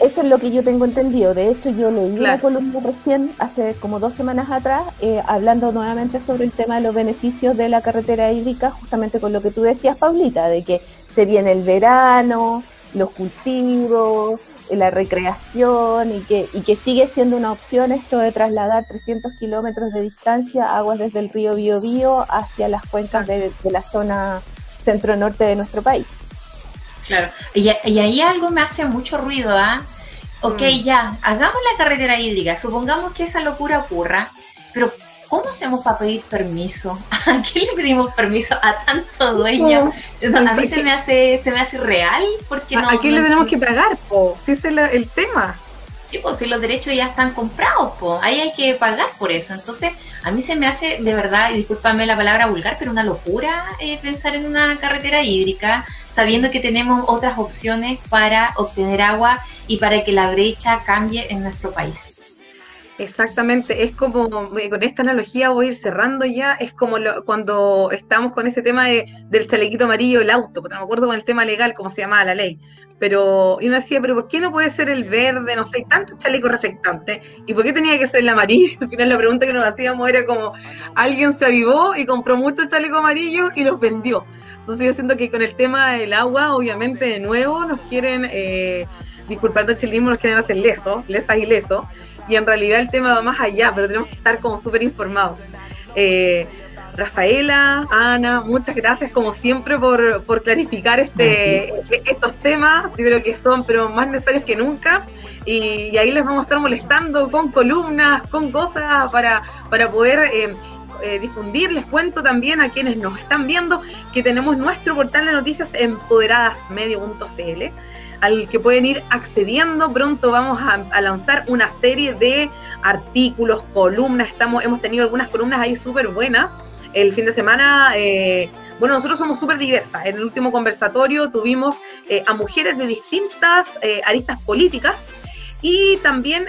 Eso es lo que yo tengo entendido. De hecho, yo leí una columna recién, hace como dos semanas atrás, eh, hablando nuevamente sobre el tema de los beneficios de la carretera hídrica, justamente con lo que tú decías, Paulita, de que se viene el verano, los cultivos, la recreación y que, y que sigue siendo una opción esto de trasladar 300 kilómetros de distancia aguas desde el río Biobío hacia las cuencas de, la zona centro-norte de nuestro país. Claro, y, ahí algo me hace mucho ruido, ¿ah? Ok, mm. ya, hagamos la carretera hídrica, supongamos que esa locura ocurra, pero ¿cómo hacemos para pedir permiso? ¿A quién le pedimos permiso a tanto dueño? A mí se me hace, se me hace real porque no. ¿A quién le tenemos que pagar, po? Si ese es el, tema. Sí, pues si los derechos ya están comprados, po. ahí hay que pagar por eso. Entonces, a mí se me hace de verdad, y discúlpame la palabra vulgar, pero una locura eh, pensar en una carretera hídrica, sabiendo que tenemos otras opciones para obtener agua y para que la brecha cambie en nuestro país. Exactamente, es como, eh, con esta analogía voy a ir cerrando ya, es como cuando estamos con este tema de, del chalequito amarillo, el auto, porque no me acuerdo con el tema legal, cómo se llamaba la ley, pero y uno decía, pero ¿por qué no puede ser el verde? No sé, hay tantos chalecos reflectantes, ¿y por qué tenía que ser el amarillo? Al final la pregunta que nos hacíamos era como, alguien se avivó y compró muchos chalecos amarillos y los vendió. Entonces yo siento que con el tema del agua, obviamente de nuevo nos quieren, eh, disculpando el chilismo, nos quieren hacer leso, lesas y leso y en realidad el tema va más allá, pero tenemos que estar como súper informados. Eh, Rafaela, Ana, muchas gracias como siempre por, clarificar este, estos temas, creo que son pero más necesarios que nunca y, ahí les vamos a estar molestando con columnas, con cosas para, para poder eh, eh, difundir. Les cuento también a quienes nos están viendo que tenemos nuestro portal de noticias empoderadasmedio.cl al que pueden ir accediendo. Pronto vamos a, lanzar una serie de artículos, columnas. Estamos, hemos tenido algunas columnas ahí súper buenas. El fin de semana, eh, bueno, nosotros somos súper diversas. En el último conversatorio tuvimos eh, a mujeres de distintas eh, aristas políticas y también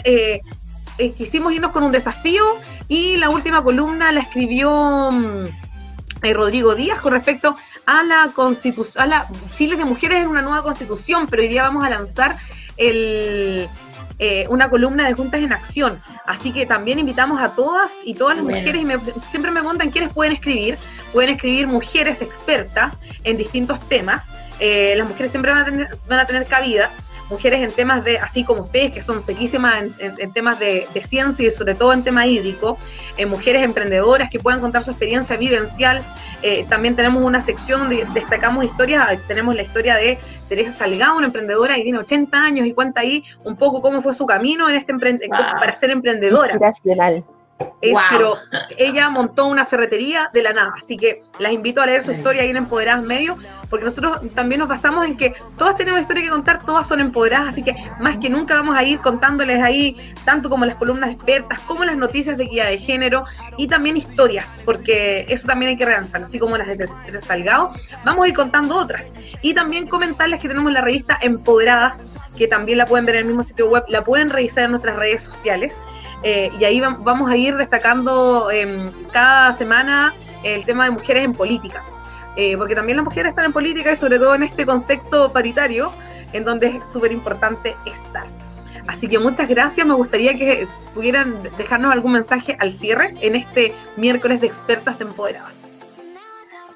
quisimos irnos con un desafío y la última columna la escribió mm, Rodrigo Díaz con respecto a la constitución, a la Chile de Mujeres en una nueva constitución, pero hoy día vamos a lanzar el, eh, una columna de Juntas en Acción. Así que también invitamos a todas y todas las mujeres, y siempre me preguntan quiénes pueden escribir. Pueden escribir mujeres expertas en distintos temas. Eh, las mujeres siempre van a tener, van a tener cabida mujeres en temas de, así como ustedes, que son sequísimas en, temas de, ciencia y sobre todo en tema hídrico, eh, mujeres emprendedoras que puedan contar su experiencia vivencial. Eh, también tenemos una sección donde destacamos historias, tenemos la historia de Teresa Salgado, una emprendedora que tiene 80 años y cuenta ahí un poco cómo fue su camino en este para ser emprendedora pero ella montó una ferretería de la nada, así que las invito a leer su historia ahí en Empoderadas Medio, porque nosotros también nos basamos en que todas tenemos historia que contar, todas son empoderadas, así que más que nunca vamos a ir contándoles ahí, tanto como las columnas expertas, como las noticias de equidad de género y también historias, porque eso también hay que realzar, así como las de Teresa Salgado, vamos a ir contando otras. Y también comentarles que tenemos la revista Empoderadas, que también la pueden ver en el mismo sitio web, la pueden revisar en nuestras redes sociales eh, y ahí vamos a ir destacando em, cada semana el tema de mujeres en política, eh, porque también las mujeres están en política y sobre todo en este contexto paritario, en donde es súper importante estar. Así que muchas gracias, me gustaría que pudieran dejarnos algún mensaje al cierre en este miércoles de expertas de empoderadas.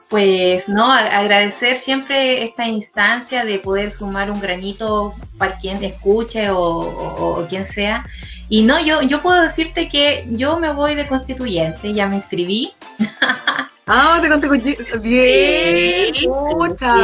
Pues no, agradecer siempre esta instancia de poder sumar un granito para quien escuche o, quien sea. Y no, yo, yo puedo decirte que yo me voy de constituyente, ya me inscribí. Ah, de constituyente. Bien, sí,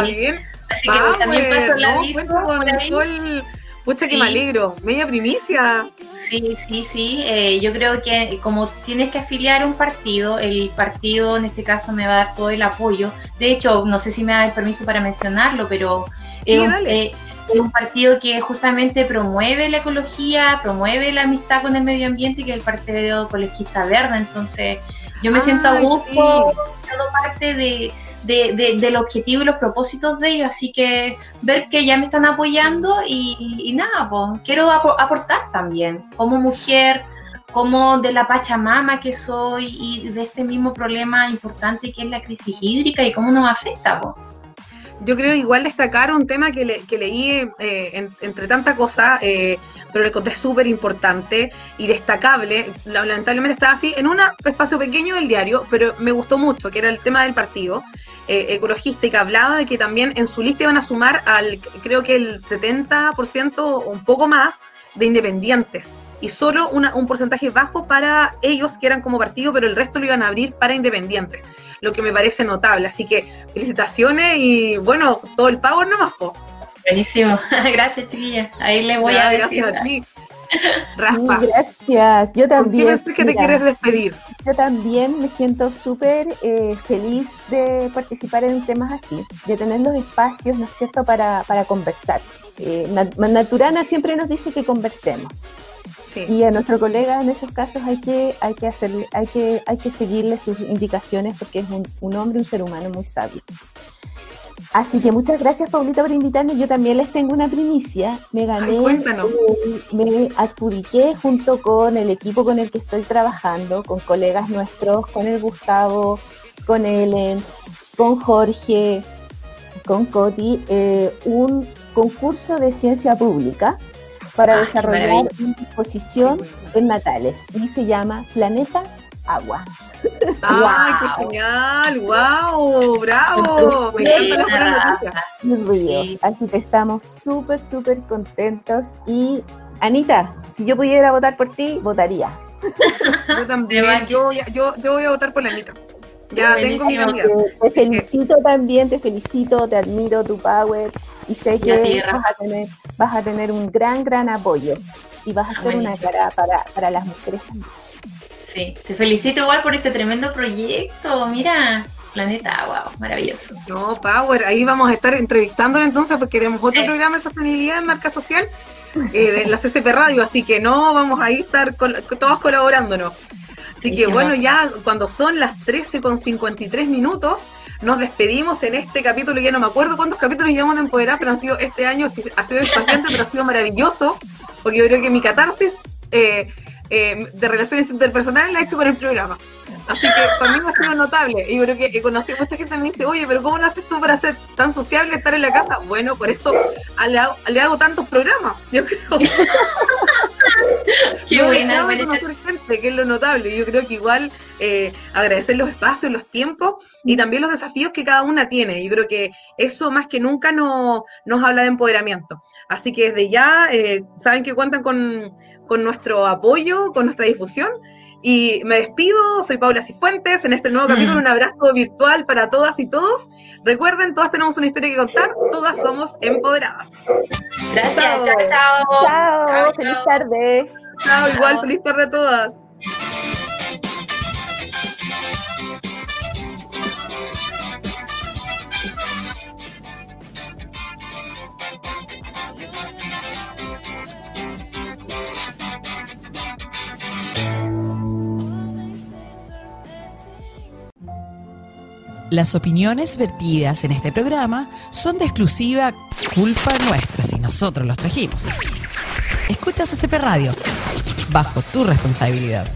bien. Así que también paso la vista por ahí. Pucha, que me alegro. Media primicia. Sí, sí, sí. Eh, yo creo que como tienes que afiliar a un partido, el partido en este caso me va a dar todo el apoyo. De hecho, no sé si me da el permiso para mencionarlo, pero un, eh, es, un, partido que justamente promueve la ecología, promueve la amistad con el medio ambiente, que es el Partido Ecologista Verde. Entonces, yo me siento a gusto, siendo parte de de, del objetivo y los propósitos de ellos. Así que ver que ya me están apoyando y, nada, pues quiero aportar también como mujer, como de la Pachamama que soy y de este mismo problema importante que es la crisis hídrica y cómo nos afecta. Pues. Yo creo igual destacar un tema que, leí eh, entre tanta cosa, eh, pero le conté súper importante y destacable. Lamentablemente estaba así en un espacio pequeño del diario, pero me gustó mucho, que era el tema del partido. Eh, ecologista que hablaba de que también en su lista iban a sumar al, creo que el 70% o un poco más de independientes y solo un porcentaje bajo para ellos que eran como partido, pero el resto lo iban a abrir para independientes, lo que me parece notable. Así que felicitaciones y bueno, todo el power nomás. Po. Buenísimo, gracias chiquilla, ahí le voy a decir. A ti. Raspa. Gracias, yo también. ¿Qué que te quieres despedir? Yo también me siento súper eh, feliz de participar en temas así, de tener los espacios, ¿no es cierto?, para, para conversar. Eh, Naturana siempre nos dice que conversemos. Y a nuestro colega en esos casos hay que, hay que hacerle, hay que, hay que seguirle sus indicaciones porque es un, un hombre, un ser humano muy sabio. Así que muchas gracias, Paulita, por invitarme. Yo también les tengo una primicia. Me gané, me adjudiqué junto con el equipo con el que estoy trabajando, con colegas nuestros, con el Gustavo, con Ellen, con Jorge, con Coti, eh, un concurso de ciencia pública para ah, desarrollar una exposición en Natales y se llama Planeta Agua. ¡Ay, qué genial! ¡Wow! ¡Bravo! Me encanta la buena Así que estamos súper, súper contentos. Y, Anita, si yo pudiera votar por ti, votaría. Yo también. Yo, yo, yo voy a votar por la Anita. Ya tengo mi Te felicito también, te felicito, te admiro tu power y sé que vas a, tener, vas a tener un gran, gran apoyo y vas a ser una cara para, para las mujeres también. Sí, te felicito igual por ese tremendo proyecto. Mira, Planeta, wow, maravilloso. No, Power, ahí vamos a estar entrevistando entonces porque tenemos otro programa de sostenibilidad en marca social eh, de la CCP Radio, así que no vamos a estar todos colaborándonos. Así que bueno, ya cuando son las 13 con 53 minutos, nos despedimos en este capítulo. Ya no me acuerdo cuántos capítulos llevamos de Empoderar, pero han sido este año, ha sido impaciente, pero ha sido maravilloso, porque yo creo que mi catarsis eh, eh, de relaciones interpersonales la he hecho con el programa. Así que para mí ha sido notable. Y creo que he conocido mucha gente que me dice, oye, pero ¿cómo lo haces tú para ser tan sociable, estar en la casa? Bueno, por eso le hago, le hago tantos programas, yo creo. Qué buena, gente, que es lo notable. Yo creo que igual eh, agradecer los espacios, los tiempos y también los desafíos que cada una tiene. Yo creo que eso más que nunca no, nos habla de empoderamiento. Así que desde ya eh, saben que cuentan con, con nuestro apoyo, con nuestra difusión. Y me despido, soy Paula Cifuentes, en este nuevo capítulo mm. un abrazo virtual para todas y todos. Recuerden, todas tenemos una historia que contar, todas somos empoderadas. Gracias, chao, chao. Chao, feliz tarde. Chao, igual, feliz tarde a todas. Las opiniones vertidas en este programa son de exclusiva culpa nuestra si nosotros los trajimos. Escucha CCP Radio, bajo tu responsabilidad.